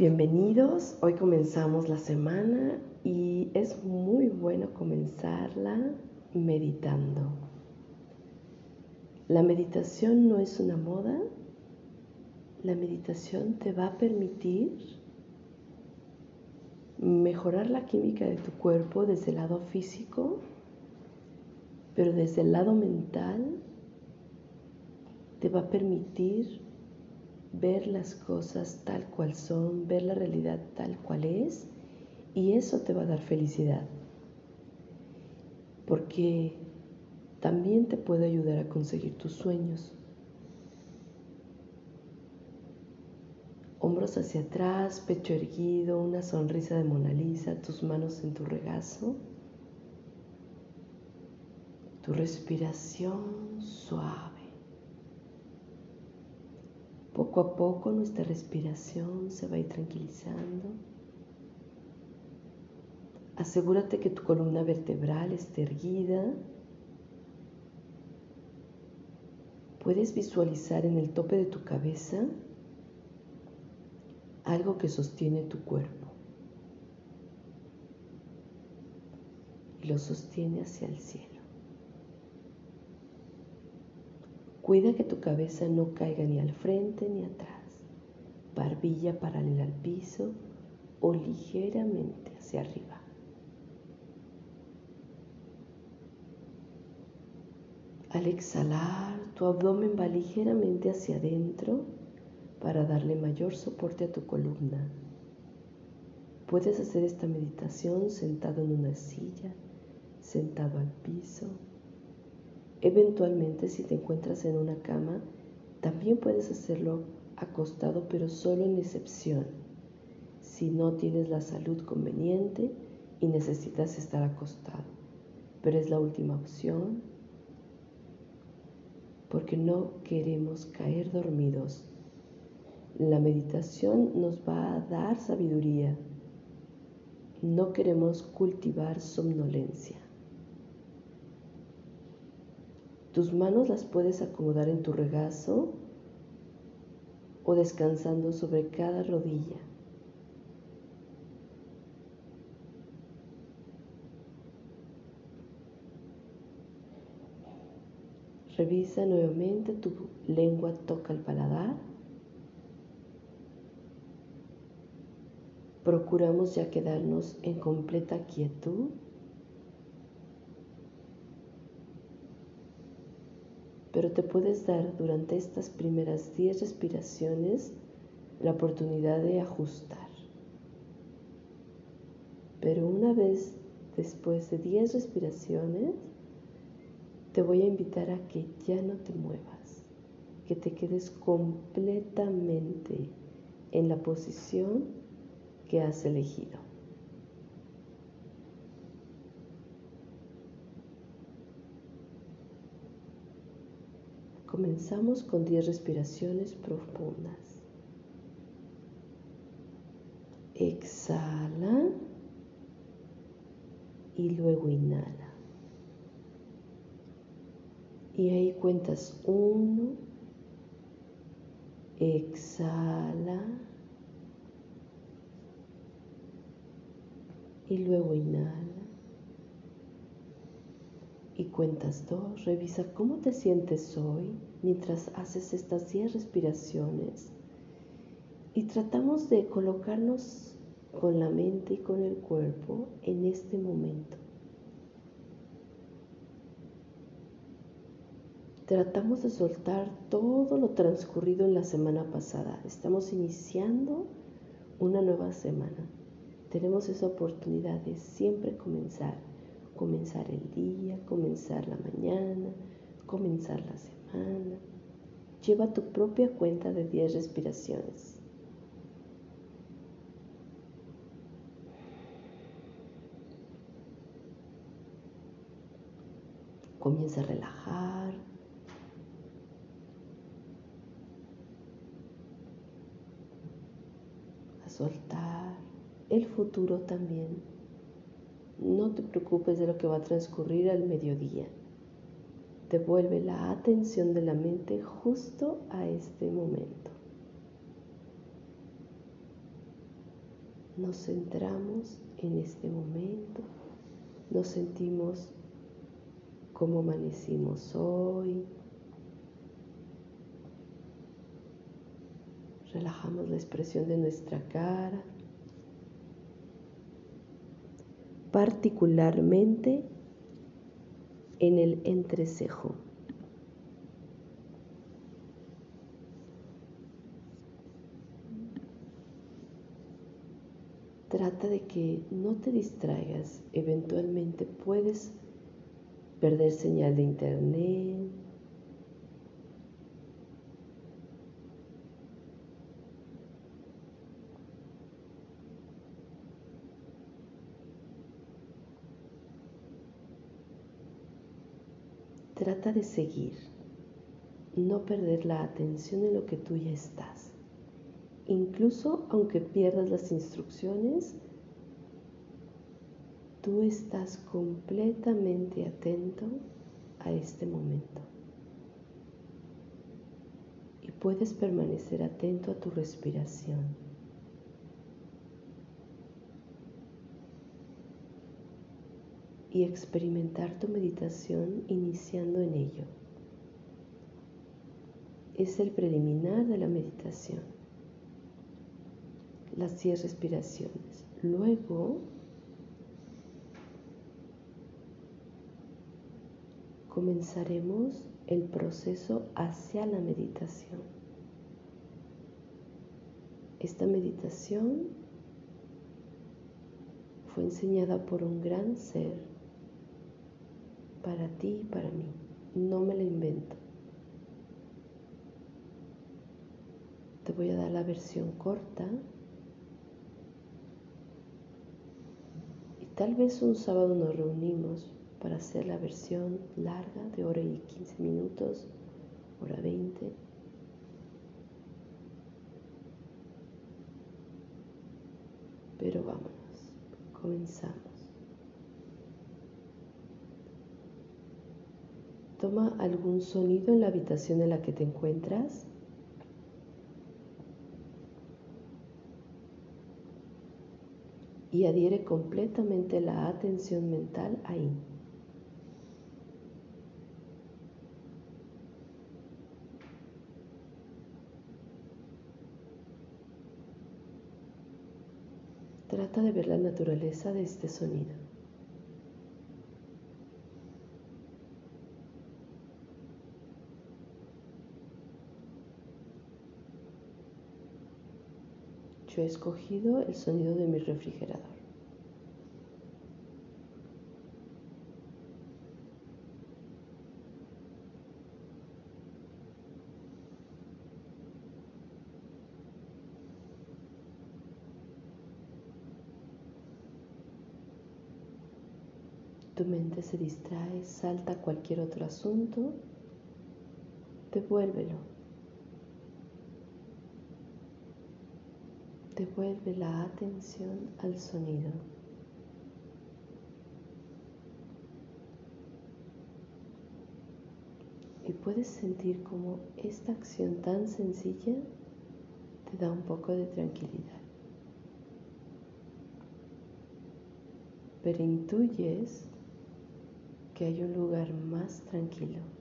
Bienvenidos, hoy comenzamos la semana y es muy bueno comenzarla meditando. La meditación no es una moda, la meditación te va a permitir mejorar la química de tu cuerpo desde el lado físico, pero desde el lado mental te va a permitir ver las cosas tal cual son, ver la realidad tal cual es, y eso te va a dar felicidad. Porque también te puede ayudar a conseguir tus sueños. Hombros hacia atrás, pecho erguido, una sonrisa de Mona Lisa, tus manos en tu regazo. Tu respiración suave. Poco a poco nuestra respiración se va a ir tranquilizando. Asegúrate que tu columna vertebral esté erguida. Puedes visualizar en el tope de tu cabeza algo que sostiene tu cuerpo y lo sostiene hacia el cielo. Cuida que tu cabeza no caiga ni al frente ni atrás, barbilla paralela al piso o ligeramente hacia arriba. Al exhalar, tu abdomen va ligeramente hacia adentro para darle mayor soporte a tu columna. Puedes hacer esta meditación sentado en una silla, sentado al piso Eventualmente, si te encuentras en una cama, también puedes hacerlo acostado, pero solo en excepción. Si no tienes la salud conveniente y necesitas estar acostado. Pero es la última opción porque no queremos caer dormidos. La meditación nos va a dar sabiduría. No queremos cultivar somnolencia. Tus manos las puedes acomodar en tu regazo o descansando sobre cada rodilla. Revisa nuevamente tu lengua toca el paladar. Procuramos ya quedarnos en completa quietud. Pero te puedes dar durante estas primeras 10 respiraciones la oportunidad de ajustar. Pero una vez después de 10 respiraciones, te voy a invitar a que ya no te muevas, que te quedes completamente en la posición que has elegido. Comenzamos con 10 respiraciones profundas. Exhala y luego inhala. Y ahí cuentas uno, exhala y luego inhala y cuentas dos. Revisa cómo te sientes hoy mientras haces estas 10 respiraciones y tratamos de colocarnos con la mente y con el cuerpo en este momento. Tratamos de soltar todo lo transcurrido en la semana pasada. Estamos iniciando una nueva semana. Tenemos esa oportunidad de siempre comenzar comenzar el día, comenzar la mañana, comenzar la semana. Lleva tu propia cuenta de 10 respiraciones. Comienza a relajar. A soltar el futuro también. No te preocupes de lo que va a transcurrir al mediodía. Devuelve la atención de la mente justo a este momento. nos centramos en este momento, nos sentimos como amanecimos hoy, relajamos la expresión de nuestra cara, particularmente en el entrecejo. Trata de que no te distraigas. Eventualmente puedes perder señal de internet. Trata de seguir, no perder la atención en lo que tú ya estás. Incluso aunque pierdas las instrucciones, tú estás completamente atento a este momento. Y puedes permanecer atento a tu respiración. Y experimentar tu meditación iniciando en ello. Es el preliminar de la meditación las 10 respiraciones. Luego, comenzaremos el proceso hacia la meditación. Esta meditación fue enseñada por un gran ser para ti y para mí. No me la invento. Te voy a dar la versión corta Tal vez un sábado nos reunimos para hacer la versión larga de hora y 15 minutos, hora 20. Pero vámonos, comenzamos. Toma algún sonido en la habitación en la que te encuentras y adhiere completamente la atención mental ahí. Trata de ver la naturaleza de este sonido. Yo he escogido el sonido de mi refrigerador. Tu mente se distrae, salta cualquier otro asunto, devuélvelo. Devuelve la atención al sonido. Y puedes sentir como esta acción tan sencilla te da un poco de tranquilidad. Pero intuyes que hay un lugar más tranquilo.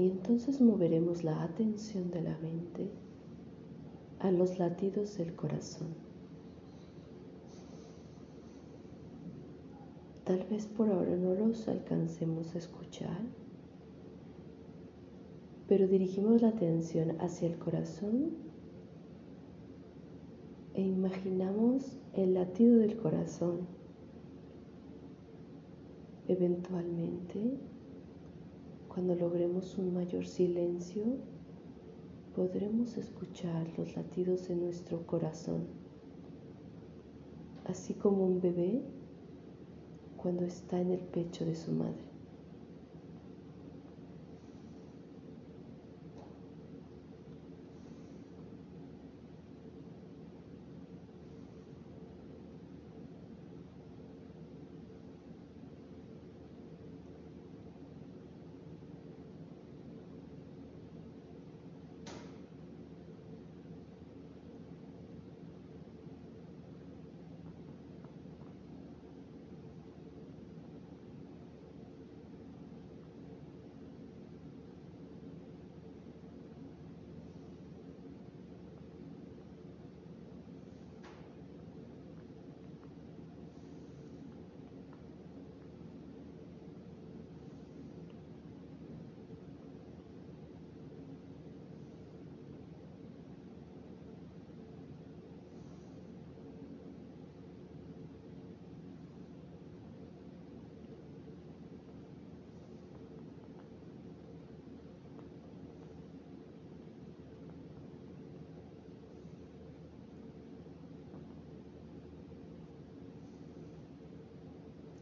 Y entonces moveremos la atención de la mente a los latidos del corazón. Tal vez por ahora no los alcancemos a escuchar, pero dirigimos la atención hacia el corazón e imaginamos el latido del corazón. Eventualmente cuando logremos un mayor silencio, podremos escuchar los latidos de nuestro corazón, así como un bebé cuando está en el pecho de su madre.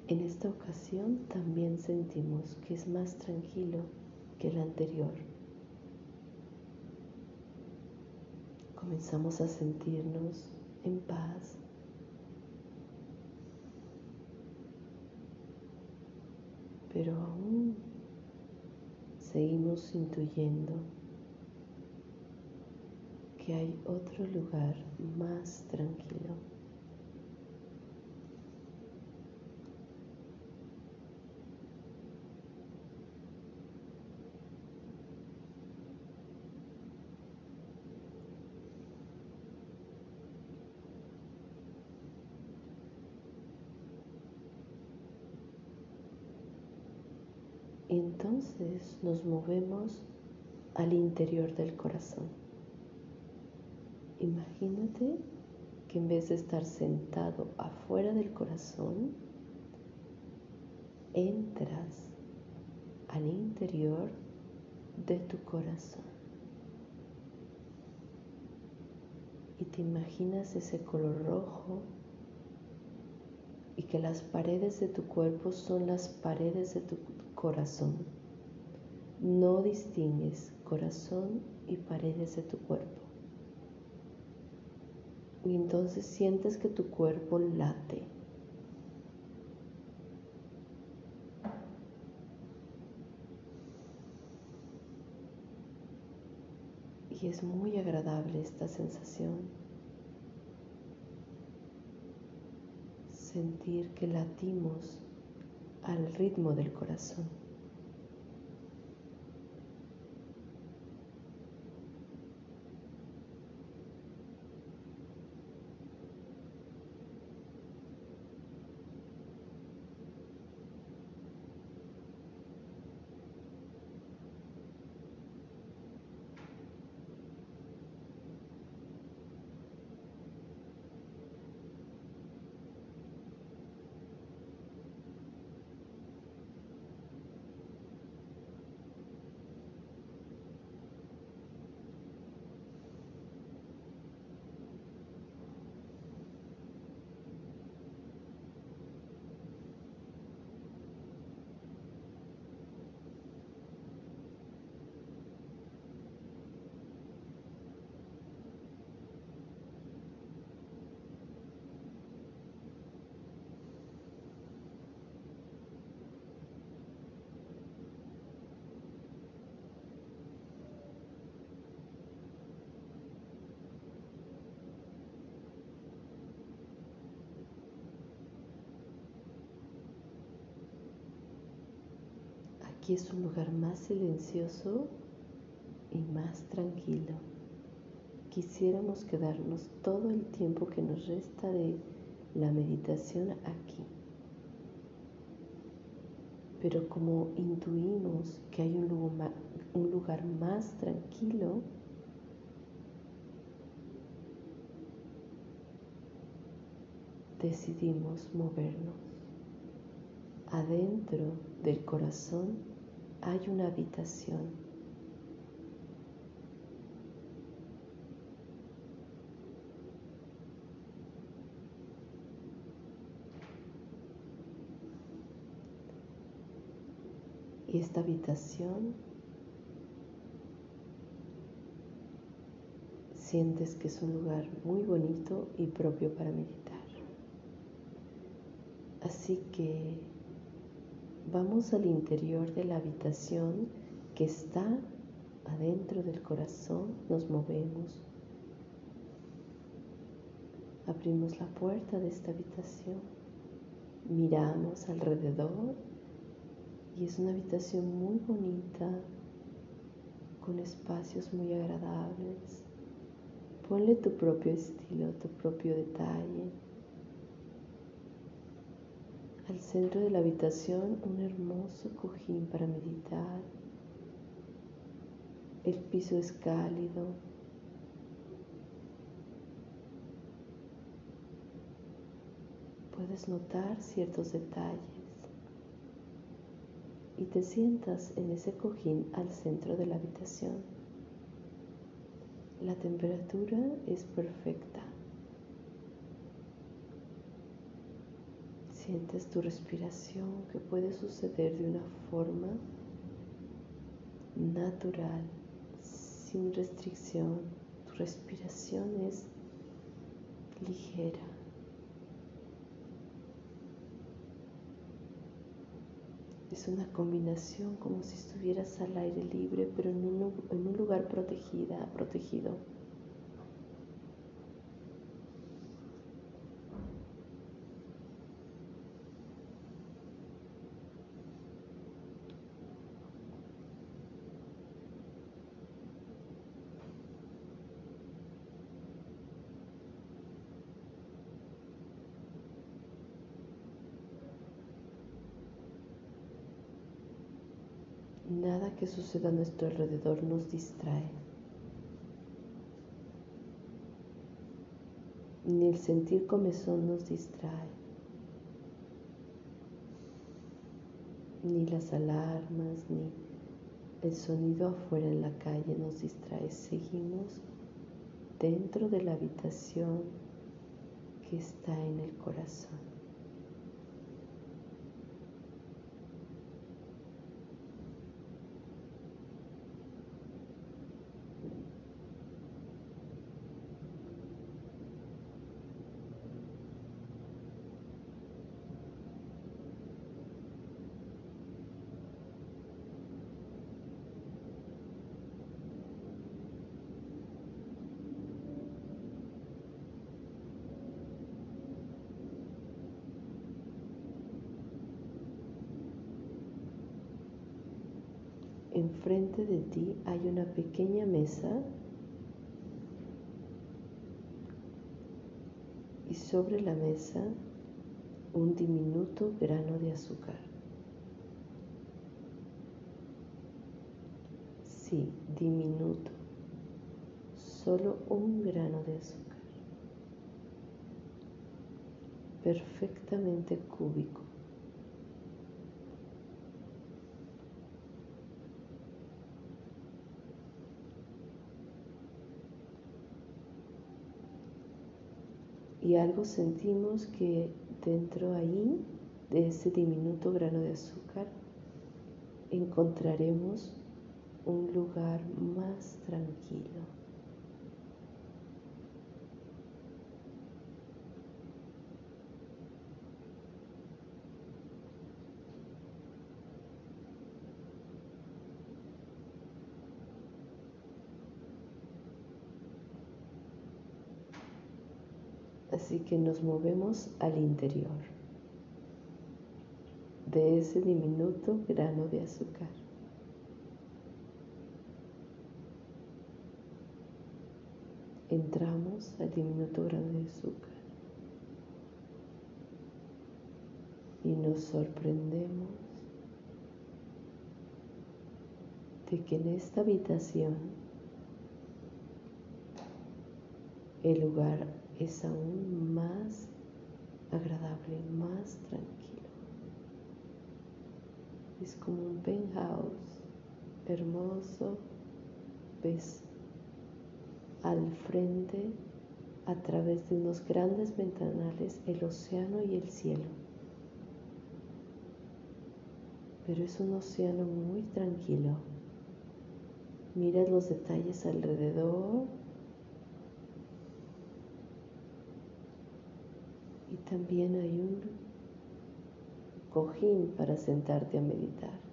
En esta ocasión también sentimos que es más tranquilo que el anterior. Comenzamos a sentirnos en paz. Pero aún seguimos intuyendo que hay otro lugar más tranquilo. Entonces nos movemos al interior del corazón. Imagínate que en vez de estar sentado afuera del corazón, entras al interior de tu corazón. Y te imaginas ese color rojo y que las paredes de tu cuerpo son las paredes de tu corazón. No distingues corazón y paredes de tu cuerpo. Y entonces sientes que tu cuerpo late. Y es muy agradable esta sensación. Sentir que latimos al ritmo del corazón. Aquí es un lugar más silencioso y más tranquilo. Quisiéramos quedarnos todo el tiempo que nos resta de la meditación aquí. Pero como intuimos que hay un lugar, un lugar más tranquilo, decidimos movernos adentro del corazón hay una habitación. Y esta habitación sientes que es un lugar muy bonito y propio para meditar. Así que Vamos al interior de la habitación que está adentro del corazón, nos movemos. Abrimos la puerta de esta habitación, miramos alrededor y es una habitación muy bonita, con espacios muy agradables. Ponle tu propio estilo, tu propio detalle. Al centro de la habitación un hermoso cojín para meditar. El piso es cálido. Puedes notar ciertos detalles y te sientas en ese cojín al centro de la habitación. La temperatura es perfecta. Sientes tu respiración que puede suceder de una forma natural, sin restricción. Tu respiración es ligera. Es una combinación como si estuvieras al aire libre, pero en un, en un lugar protegida, protegido. Nada que suceda a nuestro alrededor nos distrae. Ni el sentir comezón nos distrae. Ni las alarmas, ni el sonido afuera en la calle nos distrae. Seguimos dentro de la habitación que está en el corazón. Enfrente de ti hay una pequeña mesa y sobre la mesa un diminuto grano de azúcar. Sí, diminuto, solo un grano de azúcar, perfectamente cúbico. Y algo sentimos que dentro ahí de ese diminuto grano de azúcar encontraremos un lugar más tranquilo. Así que nos movemos al interior de ese diminuto grano de azúcar. Entramos al diminuto grano de azúcar y nos sorprendemos de que en esta habitación el lugar es aún más agradable, más tranquilo. Es como un penthouse hermoso. Ves al frente, a través de unos grandes ventanales, el océano y el cielo. Pero es un océano muy tranquilo. Miras los detalles alrededor y también hay un cojín para sentarte a meditar.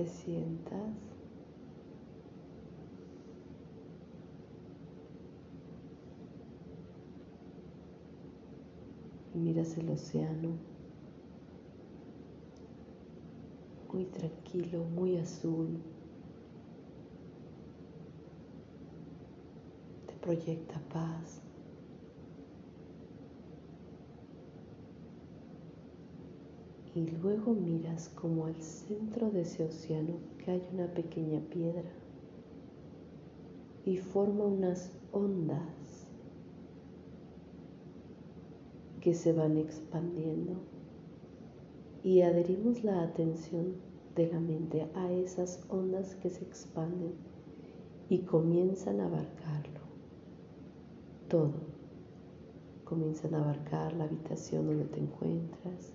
te sientas y miras el océano muy tranquilo, muy azul. proyecta paz. Y luego miras como al centro de ese océano hay una pequeña piedra y forma unas ondas que se van expandiendo y adherimos la atención de la mente a esas ondas que se expanden y comienzan a abarcarlo. Todo. Comienzan a abarcar la habitación donde te encuentras.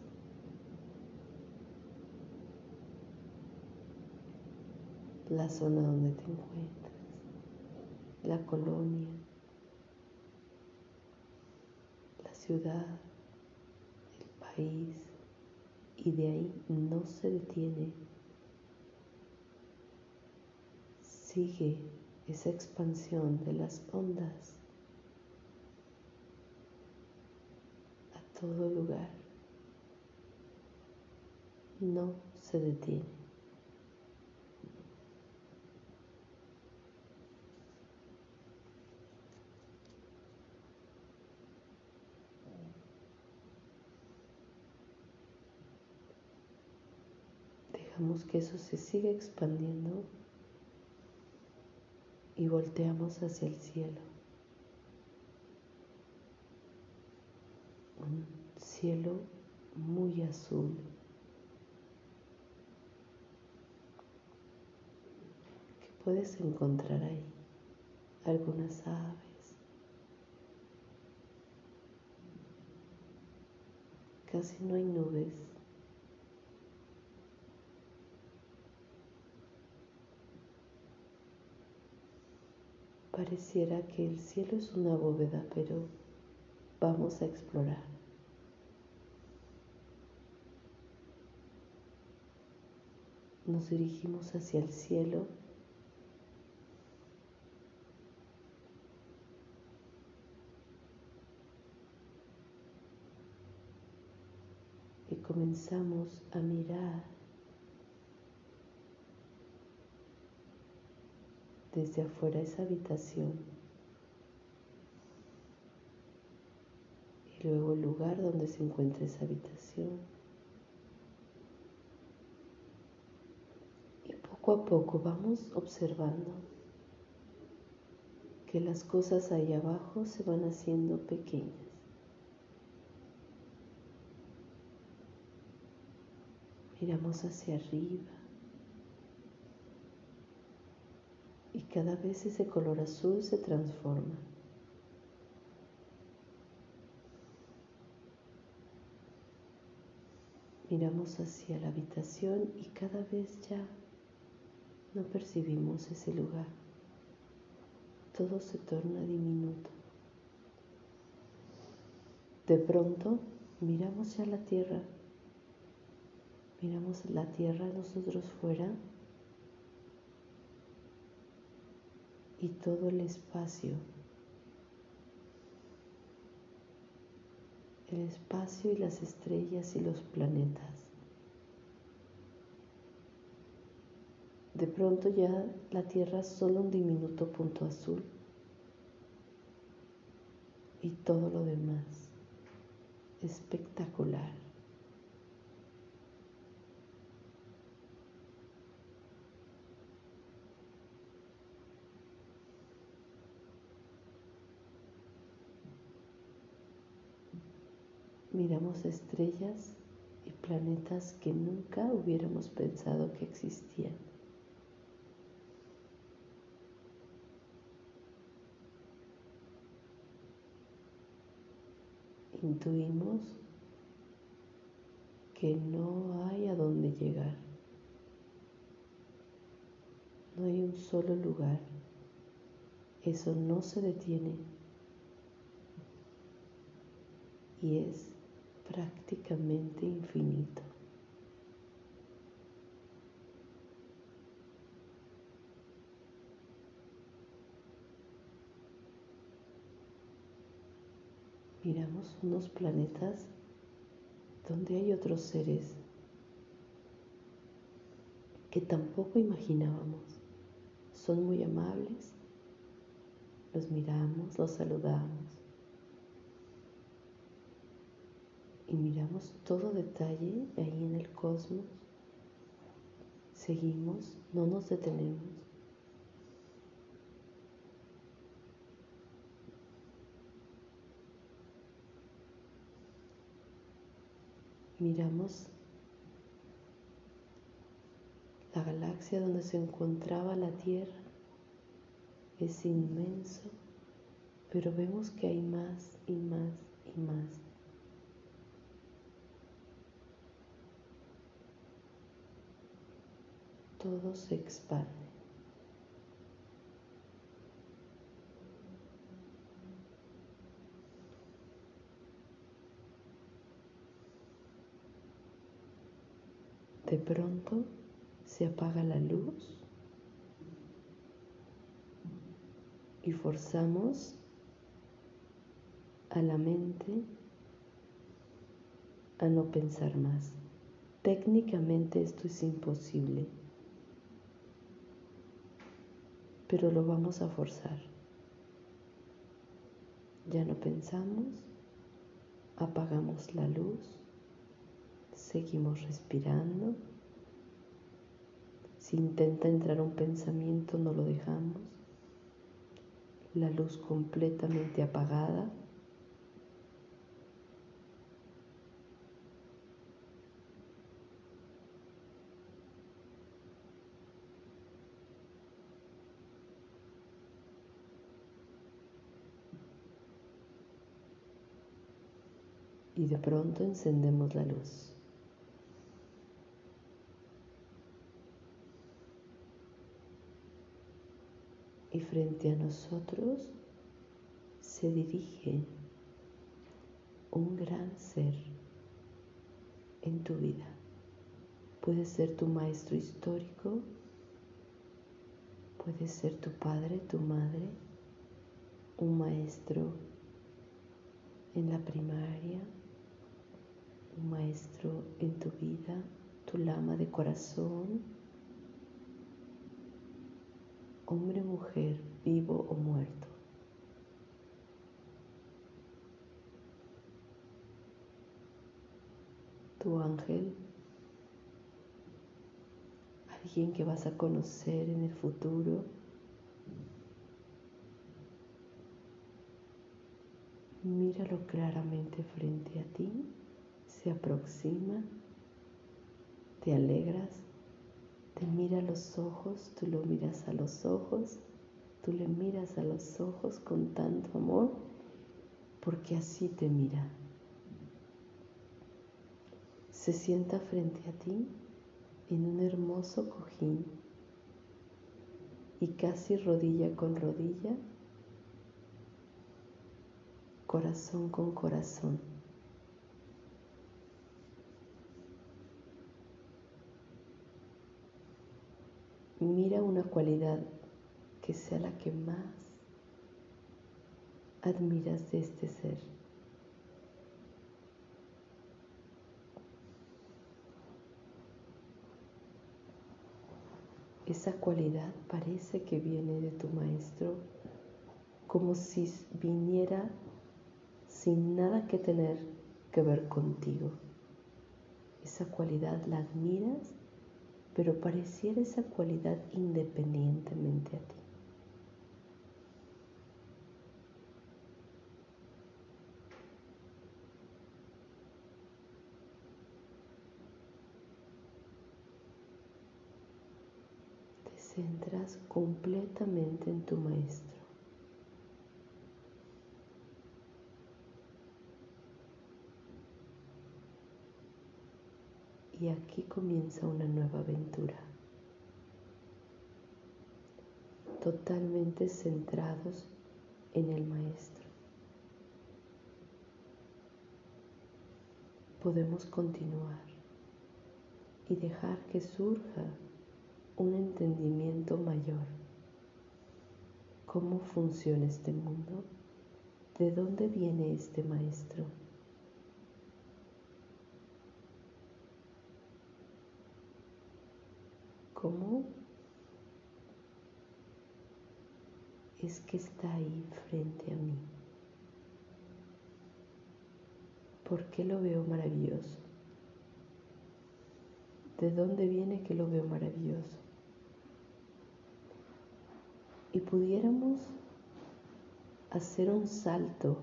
La zona donde te encuentras. La colonia. La ciudad. El país y de ahí no se detiene. Sigue esa expansión de las ondas a todo lugar. No se detiene. Dejamos que eso se siga expandiendo y volteamos hacia el cielo. Un cielo muy azul. que puedes encontrar ahí algunas aves. Casi no hay nubes. Pareciera que el cielo es una bóveda, pero vamos a explorar. Nos dirigimos hacia el cielo. Y comenzamos a mirar desde afuera esa habitación y luego el lugar donde se encuentra esa habitación. Y poco a poco vamos observando que las cosas ahí abajo se van haciendo pequeñas. Miramos hacia arriba y cada vez ese color azul se transforma. Miramos hacia la habitación y cada vez ya no percibimos ese lugar. Todo se torna diminuto. De pronto miramos ya la tierra. Miramos la tierra nosotros fuera y todo el espacio. El espacio y las estrellas y los planetas. De pronto ya la Tierra es solo un diminuto punto azul y todo lo demás espectacular. Miramos estrellas y planetas que nunca hubiéramos pensado que existían. Intuimos que no hay a dónde llegar. No hay un solo lugar. Eso no se detiene. Y es prácticamente infinito. Miramos unos planetas donde hay otros seres que tampoco imaginábamos. Son muy amables, Los miramos, los saludamos miramos todo detalle ahí en el cosmos. Seguimos, no nos detenemos. Miramos la galaxia donde se encontraba la Tierra. Es inmenso, pero vemos que hay más y más y más. Todo se expande. De pronto se apaga la luz y forzamos a la mente a no pensar más. Técnicamente esto es imposible pero lo vamos a forzar. Ya no pensamos, apagamos la luz, seguimos respirando. Si intenta entrar un pensamiento, no lo dejamos. La luz completamente apagada. Y de pronto encendemos la luz. Y frente a nosotros se dirige un gran ser en tu vida. Puede ser tu maestro histórico, puede ser tu padre, tu madre, un maestro en la primaria, un maestro en tu vida, tu lama de corazón, hombre o mujer, vivo o muerto. Tu ángel, alguien que vas a conocer en el futuro. Míralo claramente frente a ti se aproxima, te alegras, te mira a los ojos, tú lo miras a los ojos, tú le miras a los ojos con tanto amor, porque así te mira. Se sienta frente a ti en un hermoso cojín y casi rodilla con rodilla, corazón con corazón mira una cualidad que sea la que más admiras de este ser. Esa cualidad parece que viene de tu maestro como si viniera sin nada que tener que ver contigo. Esa cualidad la admiras pero pareciera esa cualidad independientemente a ti. Te centras completamente en tu maestro. Y aquí comienza una nueva aventura. Totalmente centrados en el Maestro. Podemos continuar y dejar que surja un entendimiento mayor. ¿Cómo funciona este mundo? ¿De dónde viene este Maestro? Cómo es que está ahí frente a mí. ¿Por qué lo veo maravilloso? ¿De dónde viene que lo veo maravilloso? Y pudiéramos hacer un salto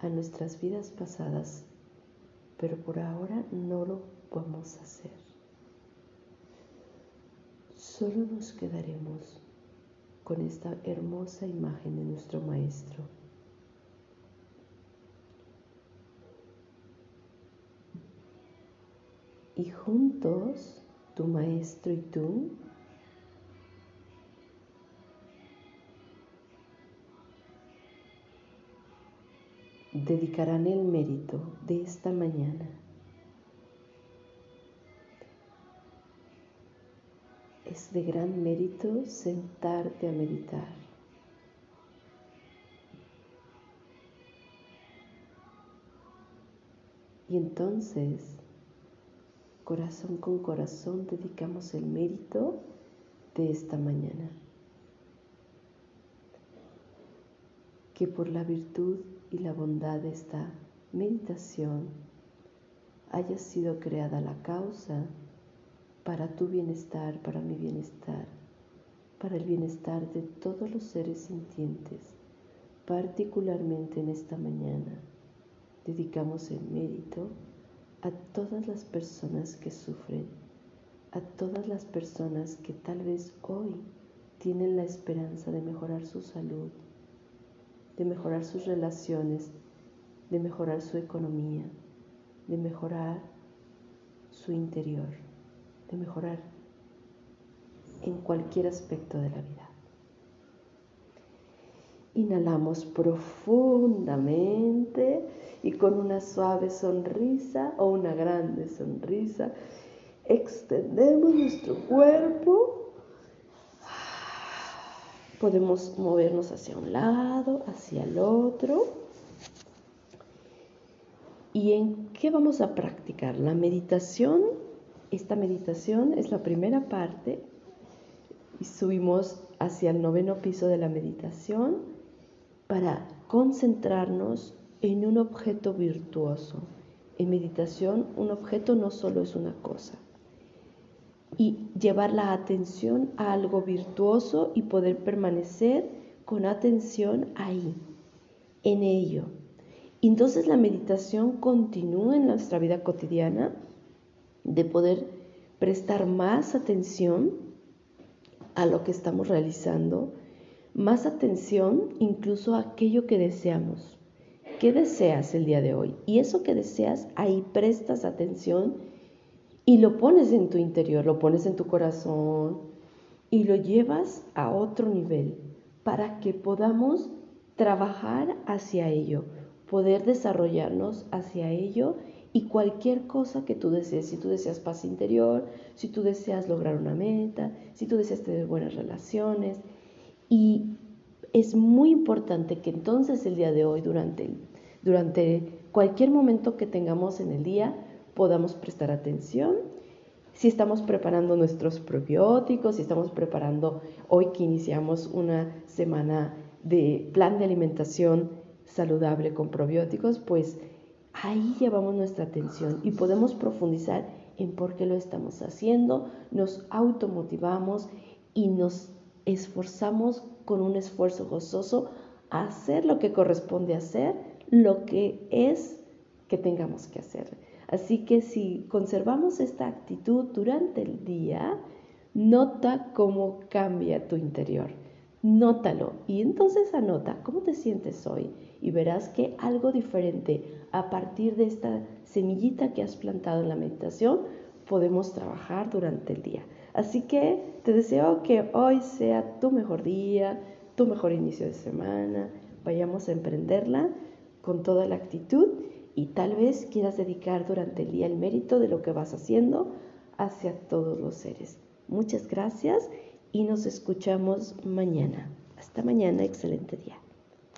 a nuestras vidas pasadas, pero por ahora no lo vamos a hacer. Solo nos quedaremos con esta hermosa imagen de nuestro Maestro. Y juntos, tu Maestro y tú, dedicarán el mérito de esta mañana. Es de gran mérito sentarte a meditar. Y entonces, corazón con corazón, dedicamos el mérito de esta mañana. Que por la virtud y la bondad de esta meditación haya sido creada la causa para tu bienestar, para mi bienestar, para el bienestar de todos los seres sintientes, particularmente en esta mañana. Dedicamos el mérito a todas las personas que sufren, a todas las personas que tal vez hoy tienen la esperanza de mejorar su salud, de mejorar sus relaciones, de mejorar su economía, de mejorar su interior, de mejorar en cualquier aspecto de la vida. Inhalamos profundamente y con una suave sonrisa o una grande sonrisa extendemos nuestro cuerpo Podemos movernos hacia un lado, hacia el otro. ¿Y en qué vamos a practicar? La meditación, esta meditación es la primera parte y subimos hacia el noveno piso de la meditación para concentrarnos en un objeto virtuoso. En meditación un objeto no solo es una cosa, y llevar la atención a algo virtuoso y poder permanecer con atención ahí, en ello. Entonces la meditación continúa en nuestra vida cotidiana de poder prestar más atención a lo que estamos realizando, más atención incluso a aquello que deseamos. ¿Qué deseas el día de hoy? Y eso que deseas, ahí prestas atención y lo pones en tu interior, lo pones en tu corazón y lo llevas a otro nivel para que podamos trabajar hacia ello, poder desarrollarnos hacia ello y cualquier cosa que tú desees, si tú deseas paz interior, si tú deseas lograr una meta, si tú deseas tener buenas relaciones. Y es muy importante que entonces el día de hoy, durante, durante cualquier momento que tengamos en el día, podamos prestar atención. Si estamos preparando nuestros probióticos, si estamos preparando hoy que iniciamos una semana de plan de alimentación saludable con probióticos, pues ahí llevamos nuestra atención y podemos profundizar en por qué lo estamos haciendo, nos automotivamos y nos esforzamos con un esfuerzo gozoso a hacer lo que corresponde hacer, lo que es que tengamos que hacer. Así que si conservamos esta actitud durante el día, nota cómo cambia tu interior. Nótalo y entonces anota cómo te sientes hoy y verás que algo diferente a partir de esta semillita que has plantado en la meditación podemos trabajar durante el día. Así que te deseo que hoy sea tu mejor día, tu mejor inicio de semana. Vayamos a emprenderla con toda la actitud y tal vez quieras dedicar durante el día el mérito de lo que vas haciendo hacia todos los seres. Muchas gracias y nos escuchamos mañana. Hasta mañana, excelente día.